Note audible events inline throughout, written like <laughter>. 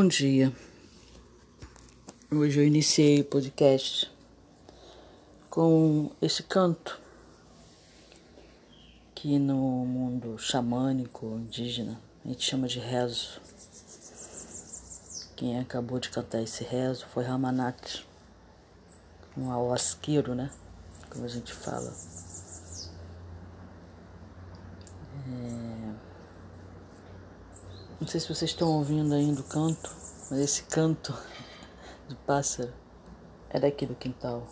Bom dia. Hoje eu iniciei o podcast com esse canto que no mundo xamânico indígena a gente chama de rezo. Quem acabou de cantar esse rezo foi Ramanat, um alasquiro, né? Como a gente fala. Não sei se vocês estão ouvindo ainda o canto, mas esse canto do pássaro é daqui do quintal.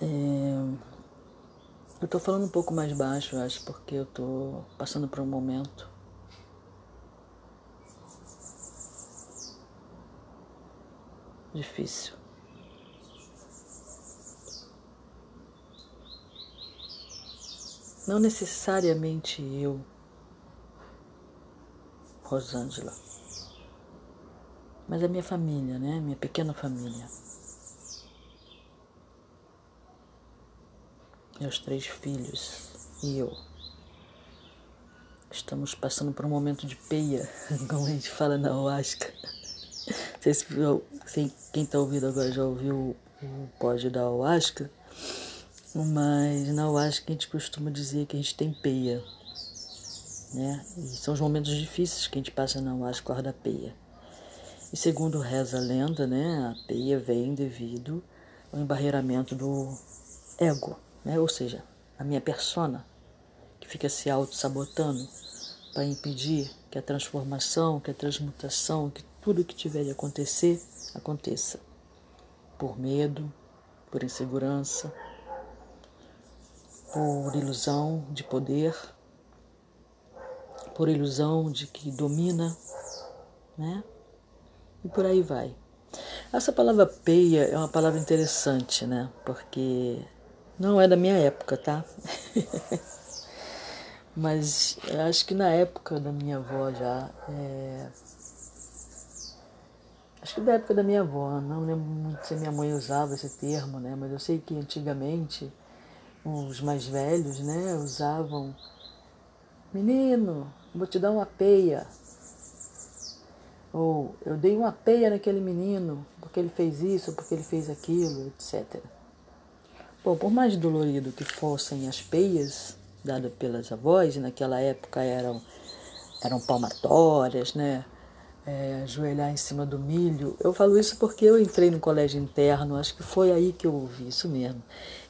É... Eu tô falando um pouco mais baixo, acho, porque eu tô passando por um momento difícil. Não necessariamente eu, Rosângela, mas a minha família, né? Minha pequena família. Meus três filhos e eu. Estamos passando por um momento de peia, <laughs> como a gente fala na Oasca. Não sei se quem está ouvindo agora já ouviu o pódio da Oasca, mas na Oasca a gente costuma dizer que a gente tem peia. Né? E são os momentos difíceis que a gente passa na a da peia. E segundo reza a lenda, né, a peia vem devido ao embarreiramento do ego, né? ou seja, a minha persona, que fica se auto-sabotando para impedir que a transformação, que a transmutação, que tudo que tiver de acontecer, aconteça. Por medo, por insegurança, por ilusão de poder, por ilusão de que domina, né? E por aí vai. Essa palavra peia é uma palavra interessante, né? Porque não é da minha época, tá? <laughs> Mas acho que na época da minha avó já. É... Acho que da época da minha avó, não lembro muito se minha mãe usava esse termo, né? Mas eu sei que antigamente os mais velhos, né, usavam menino, vou te dar uma peia. Ou eu dei uma peia naquele menino porque ele fez isso, porque ele fez aquilo, etc. Bom, por mais dolorido que fossem as peias, dada pelas avós, e naquela época eram, eram palmatórias, né? É, ajoelhar em cima do milho. Eu falo isso porque eu entrei no colégio interno, acho que foi aí que eu ouvi isso mesmo.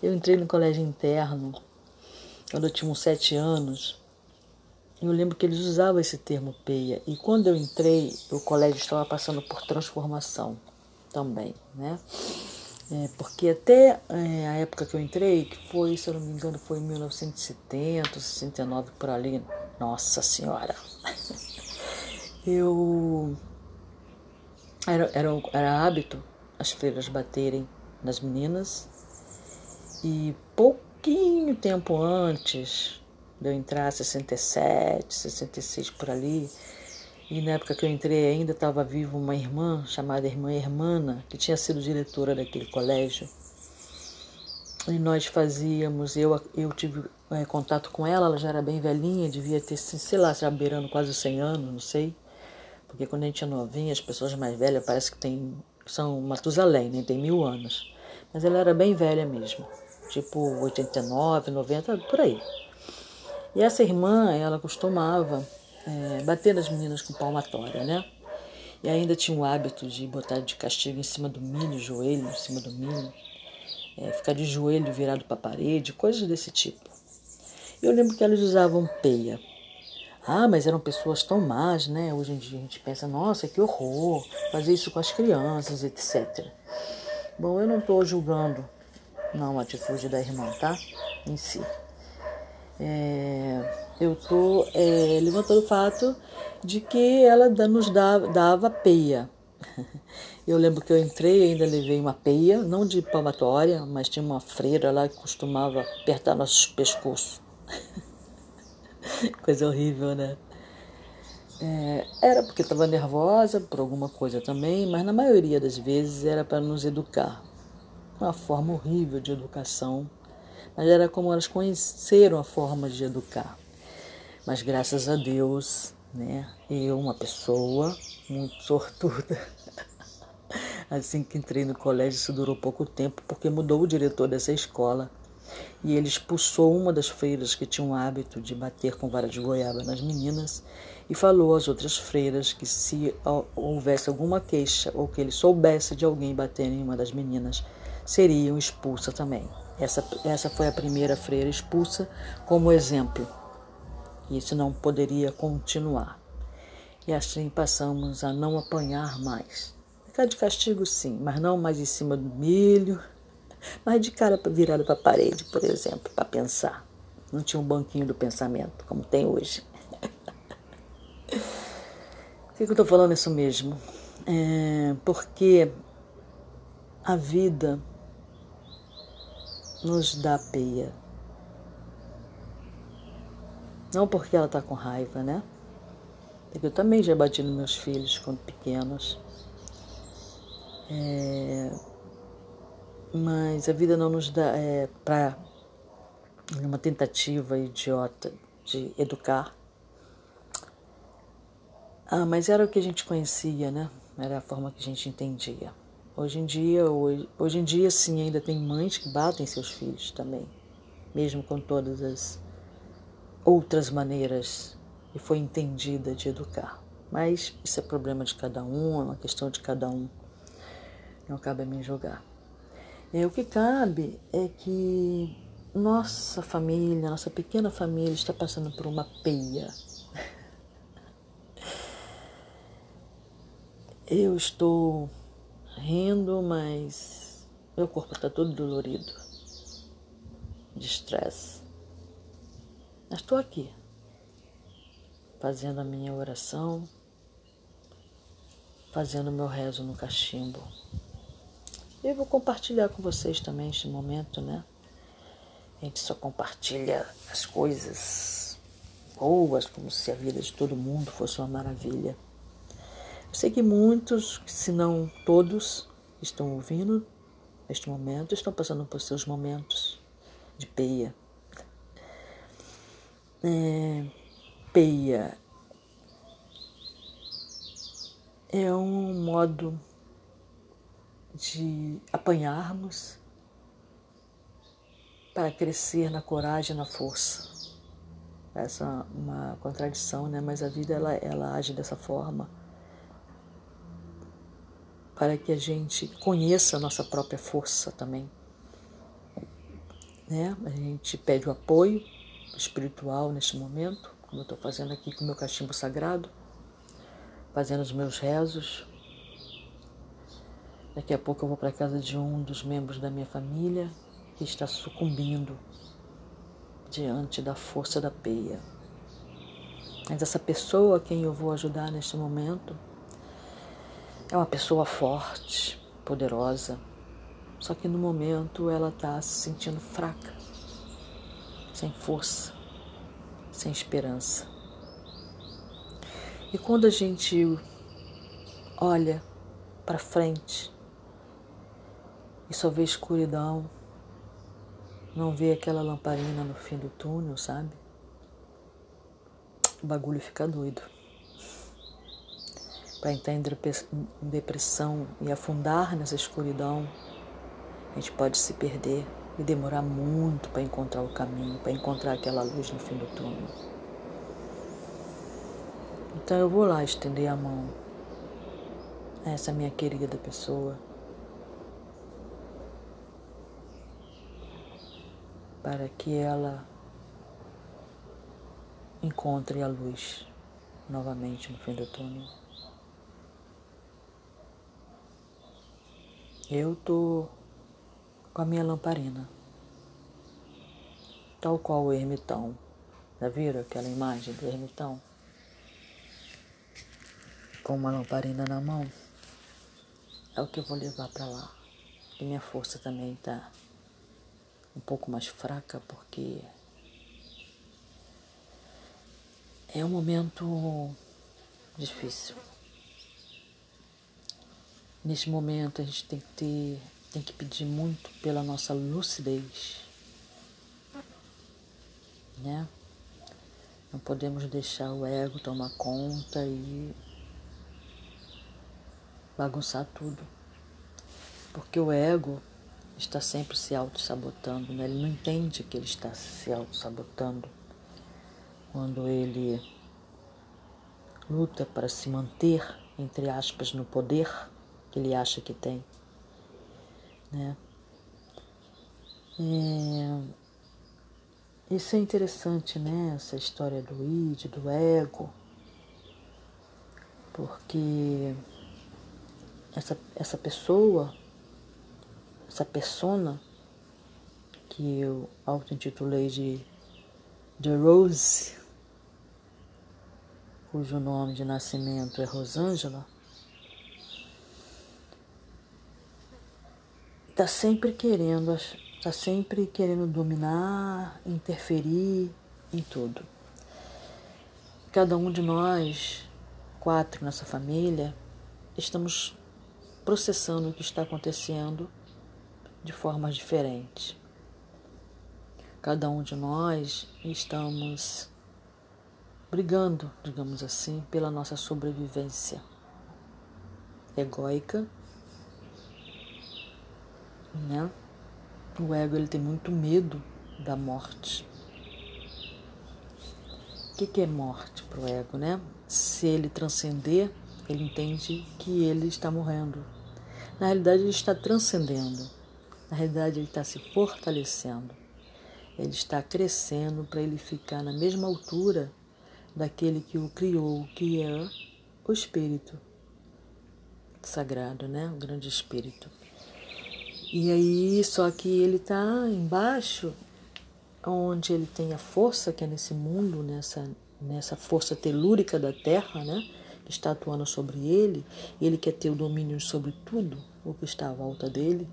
Eu entrei no colégio interno quando eu tinha uns sete anos. Eu lembro que eles usavam esse termo peia. E quando eu entrei, o colégio estava passando por transformação também, né? É, porque até é, a época que eu entrei, que foi, se eu não me engano, foi em 1970, 69 por ali, nossa senhora, <laughs> eu era, era, era hábito as freiras baterem nas meninas e pouquinho tempo antes de eu entrar, 67, 66 por ali, e na época que eu entrei ainda estava viva uma irmã chamada Irmã Hermana, que tinha sido diretora daquele colégio. E nós fazíamos, eu, eu tive é, contato com ela, ela já era bem velhinha, devia ter, sei lá, já beirando quase 100 anos, não sei. Porque quando a gente é novinha, as pessoas mais velhas parece que tem, são Matusalém, né? tem mil anos. Mas ela era bem velha mesmo, tipo 89, 90, por aí. E essa irmã, ela costumava é, bater nas meninas com palmatória, né? E ainda tinha o hábito de botar de castigo em cima do milho, joelho em cima do milho, é, ficar de joelho virado para a parede, coisas desse tipo. Eu lembro que elas usavam peia. Ah, mas eram pessoas tão más, né? Hoje em dia a gente pensa, nossa, que horror, fazer isso com as crianças, etc. Bom, eu não estou julgando, não, a atitude da irmã, tá? Em si. É, eu estou é, levantando o fato de que ela nos dava, dava peia. <laughs> Eu lembro que eu entrei e ainda levei uma peia, não de palmatória, mas tinha uma freira lá que costumava apertar nossos pescoços. <laughs> Coisa horrível, né? É, era porque estava nervosa por alguma coisa também, mas na maioria das vezes era para nos educar. Uma forma horrível de educação, mas era como elas conheceram a forma de educar. Mas graças a Deus, né, eu, uma pessoa muito sortuda, <laughs> assim que entrei no colégio, isso durou pouco tempo, porque mudou o diretor dessa escola e ele expulsou uma das freiras que tinha o hábito de bater com vara de goiaba nas meninas e falou às outras freiras que se houvesse alguma queixa ou que ele soubesse de alguém bater em uma das meninas, seriam expulsas também. Essa, essa foi a primeira freira expulsa como exemplo isso não poderia continuar. E assim passamos a não apanhar mais. Ficar de castigo sim, mas não mais em cima do milho, mas de cara virada para a parede, por exemplo, para pensar. Não tinha um banquinho do pensamento, como tem hoje. Por que, eu estou falando isso mesmo? É porque a vida nos dá peia Não porque ela está com raiva, né? Porque eu também já bati nos meus filhos quando pequenos. É... Mas a vida não nos dá é, para uma tentativa idiota de educar. Ah, mas era o que a gente conhecia, né? Era a forma que a gente entendia. Hoje em dia, hoje, hoje em dia sim, ainda tem mães que batem seus filhos também, mesmo com todas as outras maneiras e foi entendida de educar. Mas isso é problema de cada um, é uma questão de cada um. Não cabe a mim julgar. O que cabe é que nossa família, nossa pequena família está passando por uma peia. <laughs> Eu estou rindo, mas meu corpo está todo dolorido, de estresse. Mas estou aqui, fazendo a minha oração, fazendo meu rezo no cachimbo. Eu vou compartilhar com vocês também este momento, né? A gente só compartilha as coisas boas, como se a vida de todo mundo fosse uma maravilha. Sei que muitos, se não todos, estão ouvindo neste momento, estão passando por seus momentos de peia. É, peia é um modo de apanharmos para crescer na coragem e na força. Essa é uma contradição, né? Mas a vida ela, ela age dessa forma para que a gente conheça a nossa própria força também. Né? A gente pede o apoio espiritual neste momento, como eu estou fazendo aqui com o meu cachimbo sagrado, fazendo os meus rezos. Daqui a pouco eu vou para casa de um dos membros da minha família que está sucumbindo diante da força da peia. Mas essa pessoa a quem eu vou ajudar neste momento é uma pessoa forte, poderosa, só que no momento ela está se sentindo fraca, sem força, sem esperança. E quando a gente olha para frente e só vê escuridão, não vê aquela lamparina no fim do túnel, sabe? O bagulho fica doido para entrar em depressão e afundar nessa escuridão, a gente pode se perder e demorar muito para encontrar o caminho, para encontrar aquela luz no fim do túnel. Então eu vou lá estender a mão a essa minha querida pessoa para que ela encontre a luz novamente no fim do túnel. Eu tô com a minha lamparina, tal qual o ermitão. Já viram aquela imagem do ermitão? Com uma lamparina na mão. É o que eu vou levar para lá. E minha força também tá um pouco mais fraca porque é um momento difícil. Neste momento a gente tem que ter, tem que pedir muito pela nossa lucidez, né? Não podemos deixar o ego tomar conta e bagunçar tudo. Porque o ego está sempre se auto-sabotando, né? ele não entende que ele está se auto-sabotando quando ele luta para se manter, entre aspas, no poder que ele acha que tem. Né? É, isso é interessante, né? Essa história do id, do ego, porque essa, essa pessoa, essa persona que eu auto-intitulei de The Rose, cujo nome de nascimento é Rosângela, está sempre querendo, está sempre querendo dominar, interferir em tudo. cada um de nós, quatro nessa família, estamos processando o que está acontecendo de formas diferentes. Cada um de nós estamos brigando, digamos assim, pela nossa sobrevivência egóica, né? O ego ele tem muito medo da morte. O que, que é morte para o ego, né? Se ele transcender, ele entende que ele está morrendo. Na realidade, ele está transcendendo. Na realidade, ele está se fortalecendo. Ele está crescendo para ele ficar na mesma altura daquele que o criou, que é o Espírito Sagrado, né? O grande Espírito. E aí, só que ele está embaixo, onde ele tem a força que é nesse mundo, nessa, nessa força telúrica da Terra, né? Que está atuando sobre ele. Ele quer ter o domínio sobre tudo o que está à volta dele.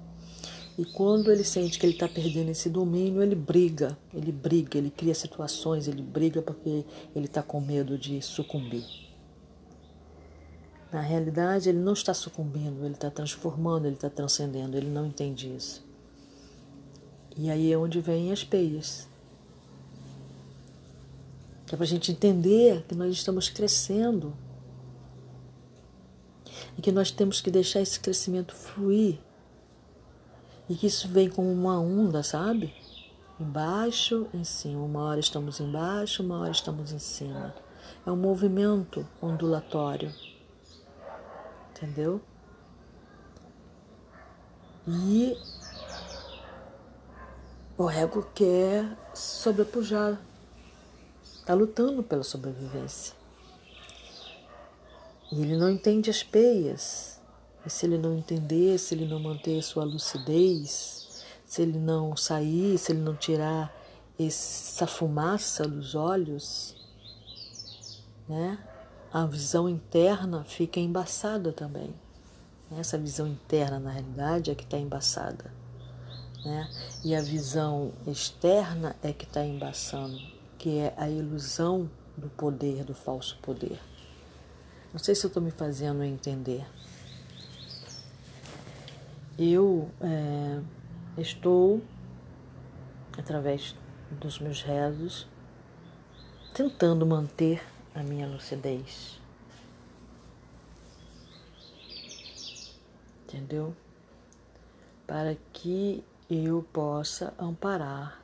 E quando ele sente que ele está perdendo esse domínio, ele briga, ele briga, ele cria situações, ele briga porque ele está com medo de sucumbir. Na realidade, ele não está sucumbindo, ele está transformando, ele está transcendendo, ele não entende isso. E aí é onde vêm as peias. Que é para a gente entender que nós estamos crescendo e que nós temos que deixar esse crescimento fluir e que isso vem como uma onda, sabe? Embaixo, em cima. Uma hora estamos embaixo, uma hora estamos em cima. É um movimento ondulatório. Entendeu? E o ego quer sobrepujar. Está lutando pela sobrevivência. E ele não entende as peias e se ele não entender, se ele não manter sua lucidez, se ele não sair, se ele não tirar essa fumaça dos olhos, né? A visão interna fica embaçada também. Essa visão interna, na realidade, é que está embaçada. Né? E a visão externa é que está embaçando, que é a ilusão do poder, do falso poder. Não sei se eu estou me fazendo entender eu é, estou, através dos meus rezos, tentando manter a minha lucidez. Entendeu? Para que eu possa amparar,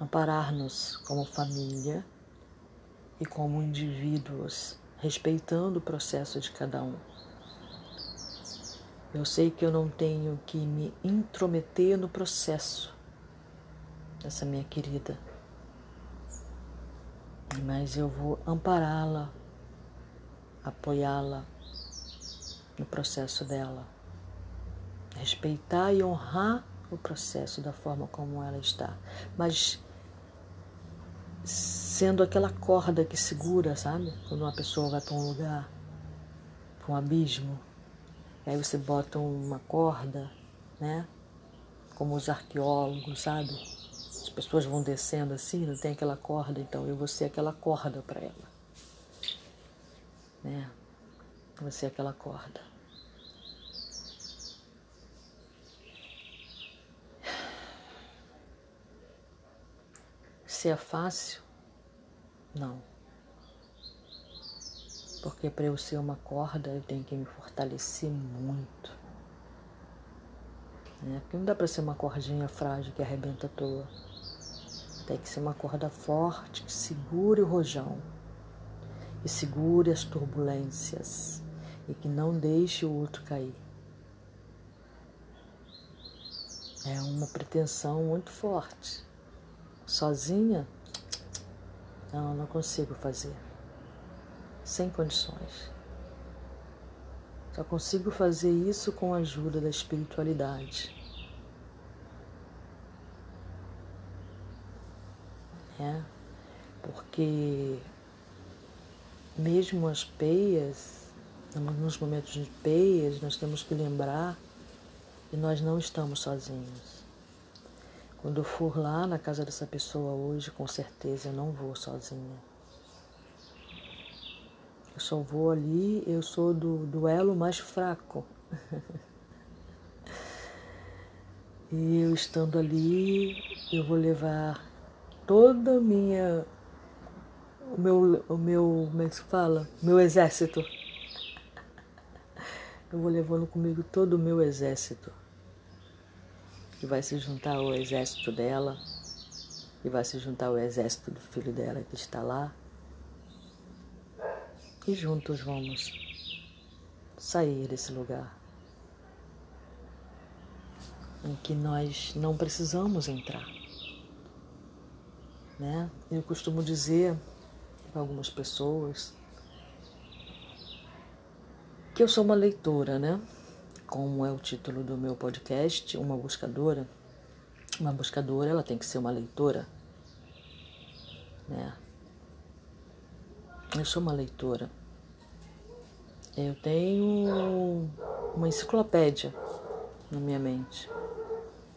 amparar-nos como família e como indivíduos, respeitando o processo de cada um. Eu sei que eu não tenho que me intrometer no processo dessa minha querida, mas eu vou ampará-la, apoiá-la no processo dela, respeitar e honrar o processo da forma como ela está, mas sendo aquela corda que segura, sabe? Quando uma pessoa vai para um lugar, para um abismo, Aí você bota uma corda, né? Como os arqueólogos, sabe? As pessoas vão descendo assim, não tem aquela corda, então eu vou ser aquela corda para ela. Né? Vou ser aquela corda. Se é fácil? Não. Porque para eu ser uma corda eu tenho que me fortalecer muito. Né? Porque não dá para ser uma cordinha frágil que arrebenta à toa. Tem que ser uma corda forte que segure o rojão e segure as turbulências e que não deixe o outro cair. É uma pretensão muito forte. Sozinha, não, não consigo fazer sem condições. Só consigo fazer isso com a ajuda da espiritualidade. É, porque mesmo as peias, nos momentos de peias, nós temos que lembrar que nós não estamos sozinhos. Quando eu for lá na casa dessa pessoa hoje, com certeza eu não vou sozinha. Eu só vou ali, eu sou do duelo mais fraco. <laughs> e eu estando ali, eu vou levar toda a minha o meu o meu como é que se fala? Meu exército. <laughs> Eu vou levando comigo todo o meu exército. Que vai se juntar ao exército dela, e vai se juntar ao exército do filho dela que está lá. E juntos vamos sair desse lugar em que nós não precisamos entrar. Né? Eu costumo dizer para algumas pessoas que eu sou uma leitora, né? Como é o título do meu podcast, uma buscadora. Uma buscadora, ela tem que ser uma leitora, né? Eu sou uma leitora. Eu tenho uma enciclopédia na minha mente.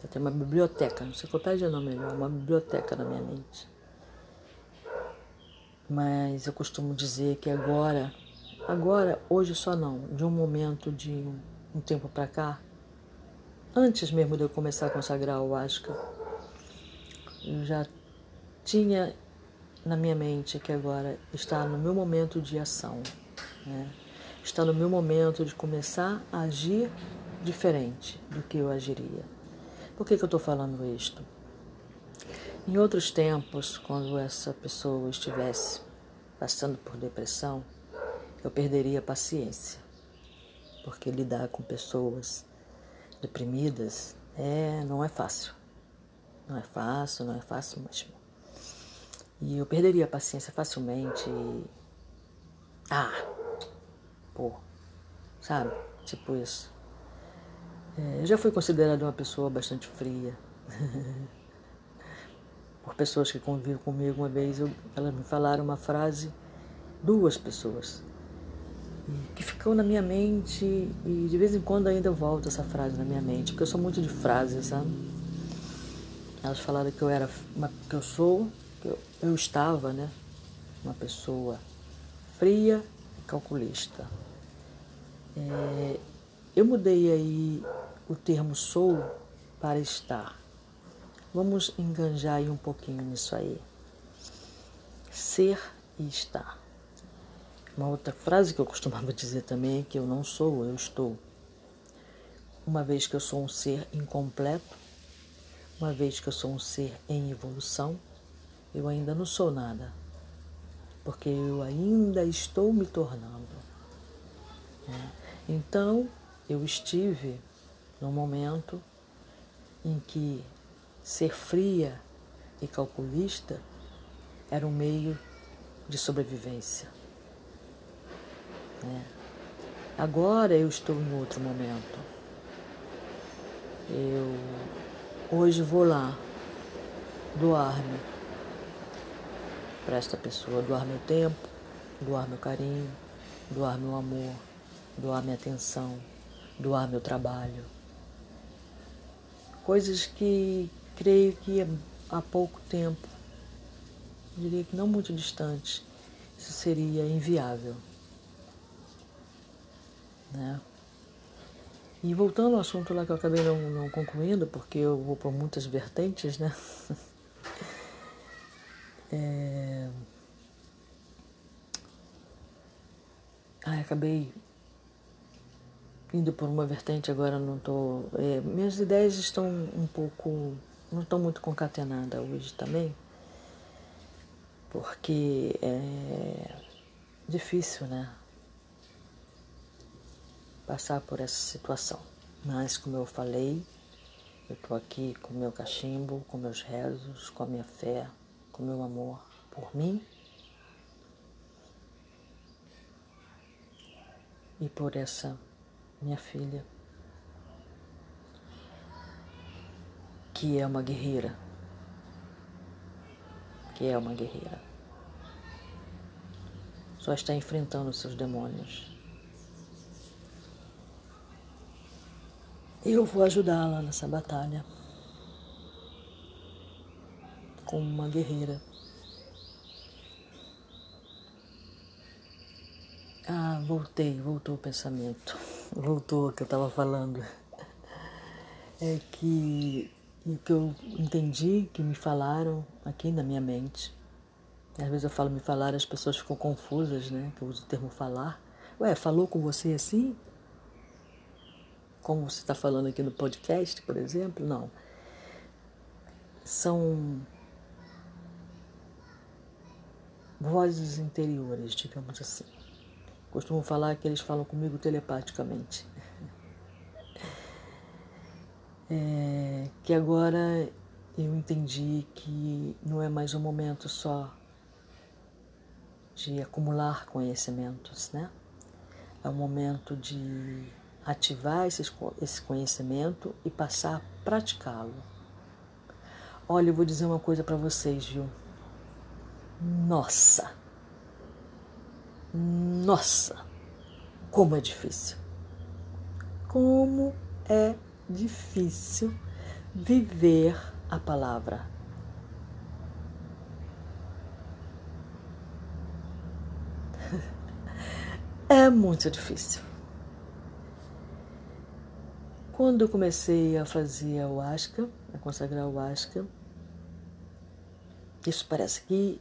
Eu tenho uma biblioteca, enciclopédia não melhor, uma biblioteca na minha mente. Mas eu costumo dizer que agora, agora, hoje só não, de um momento de um, um tempo para cá, antes mesmo de eu começar a consagrar o Asca, eu já tinha na minha mente que agora está no meu momento de ação, né? está no meu momento de começar a agir diferente do que eu agiria. Por que, que eu estou falando isto? Em outros tempos, quando essa pessoa estivesse passando por depressão, eu perderia a paciência, porque lidar com pessoas deprimidas é, não é fácil. Não é fácil, não é fácil mesmo. E eu perderia a paciência facilmente. E... Ah, pô, sabe? Tipo isso. É, eu já fui considerada uma pessoa bastante fria. <laughs> por pessoas que convivem comigo uma vez, eu, elas me falaram uma frase, duas pessoas, que ficou na minha mente e de vez em quando ainda volta essa frase na minha mente, porque eu sou muito de frases, sabe? Elas falaram que eu era, uma, que eu sou, que eu, eu estava, né? Uma pessoa fria e calculista. É, eu mudei aí o termo sou para estar. Vamos enganjar aí um pouquinho nisso aí. Ser e estar. Uma outra frase que eu costumava <laughs> dizer também é que eu não sou, eu estou. Uma vez que eu sou um ser incompleto, uma vez que eu sou um ser em evolução, eu ainda não sou nada, porque eu ainda estou me tornando. Né? Então, eu estive num momento em que Ser fria e calculista era um meio de sobrevivência. Né? Agora eu estou em outro momento. Eu hoje vou lá doar-me para esta pessoa, doar meu tempo, doar meu carinho, doar meu amor, doar minha atenção, doar meu trabalho. Coisas que, creio que há pouco tempo, diria que não muito distante, isso seria inviável. Né? E voltando ao assunto lá que eu acabei não, não concluindo, porque eu vou por muitas vertentes, né? <laughs> é... Ai, acabei indo por uma vertente, agora não estou. É, minhas ideias estão um pouco não estou muito concatenada hoje também, porque é difícil, né? Passar por essa situação. Mas, como eu falei, eu estou aqui com meu cachimbo, com meus rezos, com a minha fé, com meu amor por mim e por essa minha filha. Que é uma guerreira. Que é uma guerreira. Só está enfrentando seus demônios. Eu vou ajudá-la nessa batalha. Como uma guerreira. Ah, voltei, voltou o pensamento. <laughs> Voltou o que eu estava falando. É que o que eu entendi, que me falaram aqui na minha mente. Às vezes eu falo me falar, as pessoas ficam confusas, né? Que eu uso o termo falar. Ué, falou com você assim? Como você está falando aqui no podcast, por exemplo? Não. São vozes interiores, digamos assim. Costumo falar que eles falam comigo telepaticamente. <laughs> É, que agora eu entendi que não é mais um momento só de acumular conhecimentos, né? É um momento de ativar esse, esse conhecimento e passar a praticá-lo. Olha, eu vou dizer uma coisa para vocês, viu? Nossa! Nossa! Como é difícil! Como é difícil viver a palavra. <laughs> É muito difícil. Quando eu comecei a fazer a Huasca, a consagrar a Huasca, isso parece que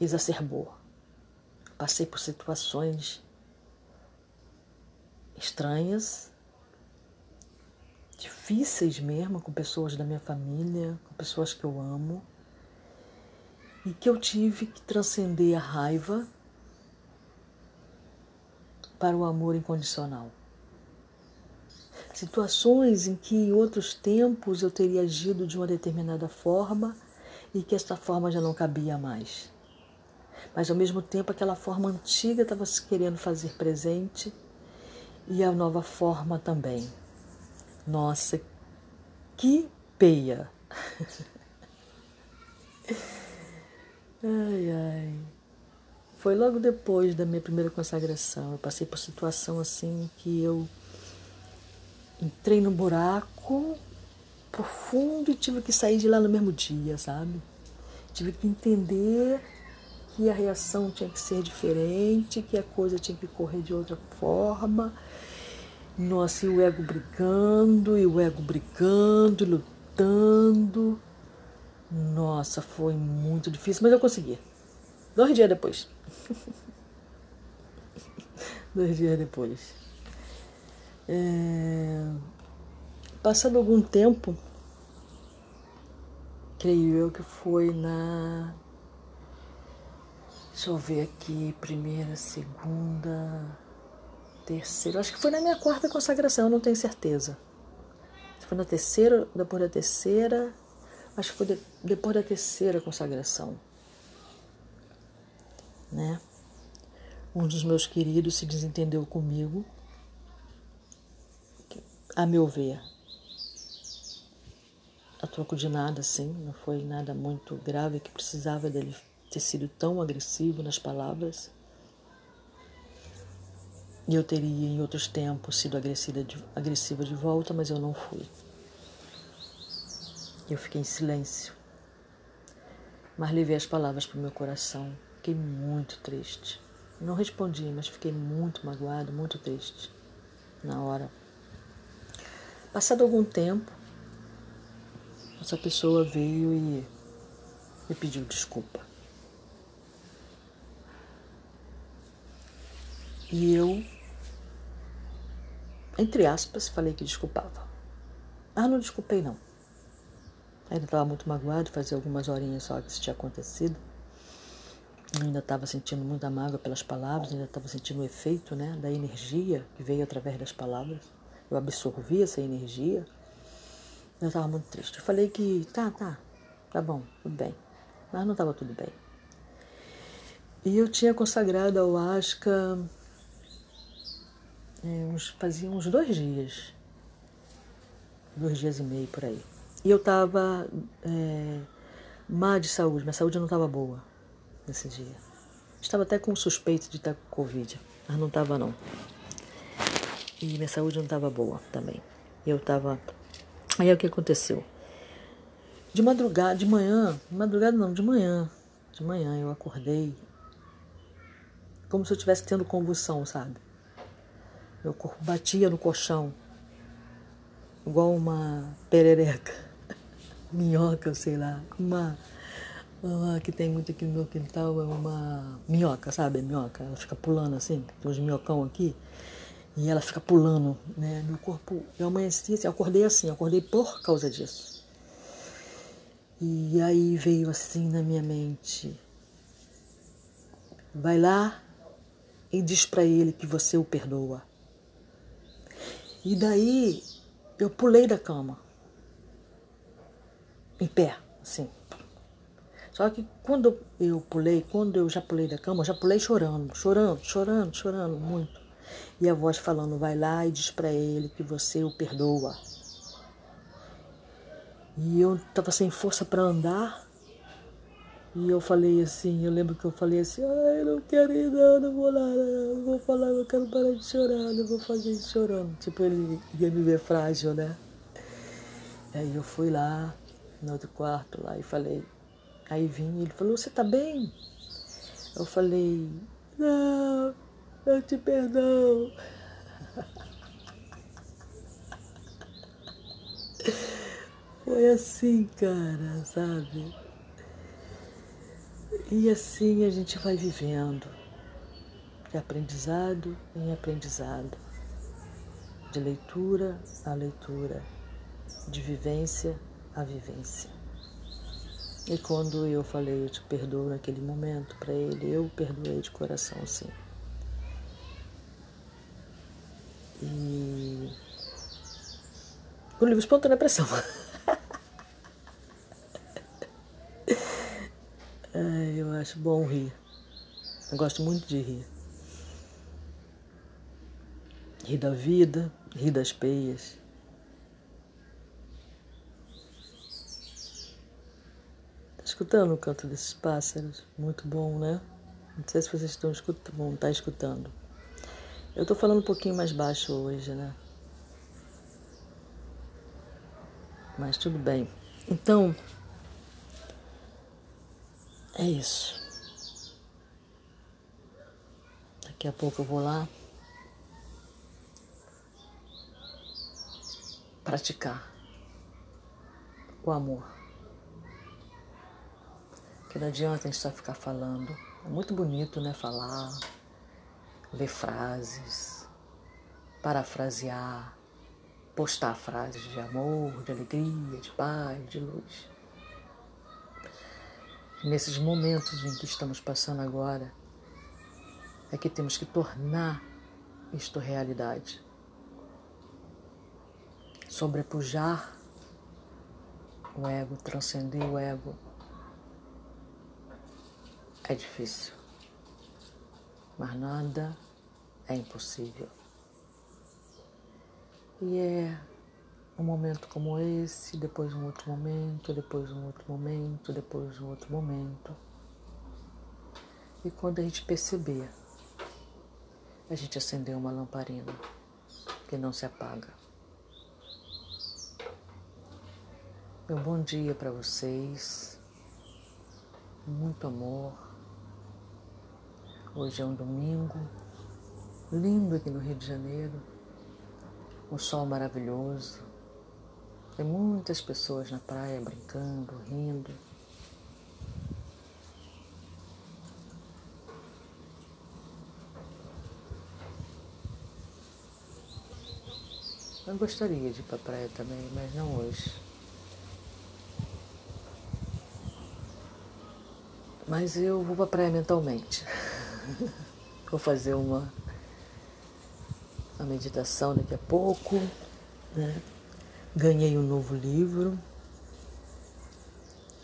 exacerbou. Passei por situações estranhas, difíceis mesmo, com pessoas da minha família, com pessoas que eu amo, e que eu tive que transcender a raiva para o amor incondicional. Situações em que em outros tempos eu teria agido de uma determinada forma e que esta forma já não cabia mais. Mas ao mesmo tempo aquela forma antiga estava se querendo fazer presente e a nova forma também. Nossa, que peia! ai, ai. Foi logo depois da minha primeira consagração. Eu passei por situação assim que eu entrei num buraco profundo e tive que sair de lá no mesmo dia, sabe? Tive que entender que a reação tinha que ser diferente, que a coisa tinha que correr de outra forma. Nossa, e o ego brigando, e o ego brigando, lutando. Nossa, foi muito difícil, mas eu consegui. Dois dias depois. <laughs> Dois dias depois. É... Passado algum tempo, creio eu que foi na. Deixa eu ver aqui, primeira, segunda, terceira. Acho que foi na minha quarta consagração, eu não tenho certeza. Foi na terceira, depois da terceira. Acho que foi de, depois da terceira consagração né? Um dos meus queridos se desentendeu comigo, a meu ver, a troco de nada, assim, não foi nada muito grave que precisava dele ter sido tão agressivo nas palavras. E eu teria em outros tempos sido agressiva de, agressiva de volta, mas eu não fui. Eu fiquei em silêncio, mas levei as palavras para o meu coração Fiquei muito triste. Não respondi, mas fiquei muito magoado, muito triste na hora. Passado algum tempo, essa pessoa veio e me pediu desculpa. E eu, entre aspas, falei que desculpava. Ah, não desculpei não. Ainda estava muito magoado, fazia algumas horinhas só que isso tinha acontecido. Ainda estava sentindo muita mágoa pelas palavras, ainda estava sentindo o efeito né, da energia que veio através das palavras. Eu absorvi essa energia. Eu estava muito triste. Eu falei que tá, tá, tá bom, tudo bem. Mas não estava tudo bem. E eu tinha consagrado ao Asca uns, fazia uns dois dias. Dois dias e meio por aí. E eu estava é, má de saúde, minha saúde não estava boa nesse dia. Estava até com suspeito de estar com Covid, mas não estava não. E minha saúde não estava boa também. Eu estava. Aí o que aconteceu? De madrugada, de manhã, madrugada não, de manhã, de manhã eu acordei como se eu estivesse tendo convulsão, sabe? Meu corpo batia no colchão, igual uma perereca, <laughs> minhoca, sei lá, uma, uma que tem muito aqui no meu quintal, é uma minhoca, sabe? Minhoca, ela fica pulando assim, tem uns minhocão aqui, e ela fica pulando, né? Meu corpo, eu amanheci assim, eu acordei assim, eu acordei por causa disso. E aí veio assim na minha mente, vai lá e diz para ele que você o perdoa. E daí eu pulei da cama, em pé, assim. Só que quando eu pulei, quando eu já pulei da cama, eu já pulei chorando, chorando, chorando, chorando muito. E a voz falando: vai lá e diz para ele que você o perdoa. E eu estava sem força para andar. E eu falei assim, eu lembro que eu falei assim, ai, eu não quero ir não, não vou lá, não, vou falar, eu quero parar de chorar, não vou fazer isso chorando. Tipo, ele ia me ver frágil, né? Aí eu fui lá, no outro quarto lá, e falei, aí vim, ele falou, você tá bem? Eu falei, não, eu te perdoo. <laughs> Foi assim, cara, sabe? E assim a gente vai vivendo, de aprendizado em aprendizado, de leitura a leitura, de vivência a vivência. E quando eu falei, eu te perdoo naquele momento para ele, eu perdoei de coração, sim. E o livro Espontânea Pressão. <laughs> Ai, eu acho bom rir. Eu gosto muito de rir. Rir da vida, rir das peias. Tá escutando o canto desses pássaros? Muito bom, né? Não sei se vocês estão escutando, vão estar tá escutando. Eu estou falando um pouquinho mais baixo hoje, né? Mas tudo bem. Então, é isso. Daqui a pouco eu vou lá praticar o amor. Que não adianta a gente só ficar falando. É muito bonito, né? Falar, ler frases, parafrasear, postar frases de amor, de alegria, de paz, de luz nesses momentos em que estamos passando agora, é que temos que tornar isto realidade. Sobrepujar o ego, transcender o ego, é difícil, mas nada é impossível. E é um momento como esse, depois um outro momento, depois um outro momento, depois um outro momento. E quando a gente perceber, a gente acendeu uma lamparina que não se apaga. Meu bom dia para vocês. Muito amor. Hoje é um domingo lindo aqui no Rio de Janeiro. Um sol maravilhoso. Tem muitas pessoas na praia brincando, rindo. Eu gostaria de ir para a praia também, mas não hoje. Mas eu vou para a praia mentalmente. <laughs> vou fazer uma, uma meditação daqui a pouco, né? Ganhei um novo livro,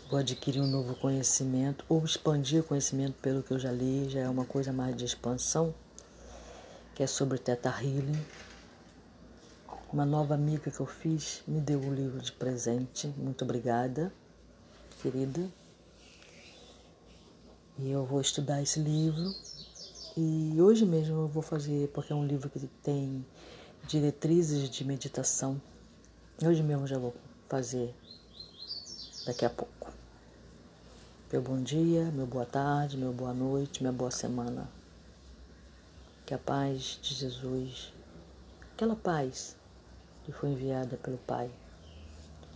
vou adquirir um novo conhecimento ou expandir o conhecimento pelo que eu já li, já é uma coisa mais de expansão, que é sobre Teta Healing. Uma nova amiga que eu fiz me deu o livro de presente. Muito obrigada, querida. E eu vou estudar esse livro. E hoje mesmo eu vou fazer, porque é um livro que tem diretrizes de meditação Hoje mesmo já vou fazer daqui a pouco. Meu bom dia, meu boa tarde, meu boa noite, minha boa semana Que a paz de Jesus, aquela paz que foi enviada pelo Pai,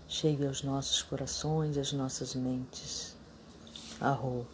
chegue aos nossos corações e às nossas mentes. Arro.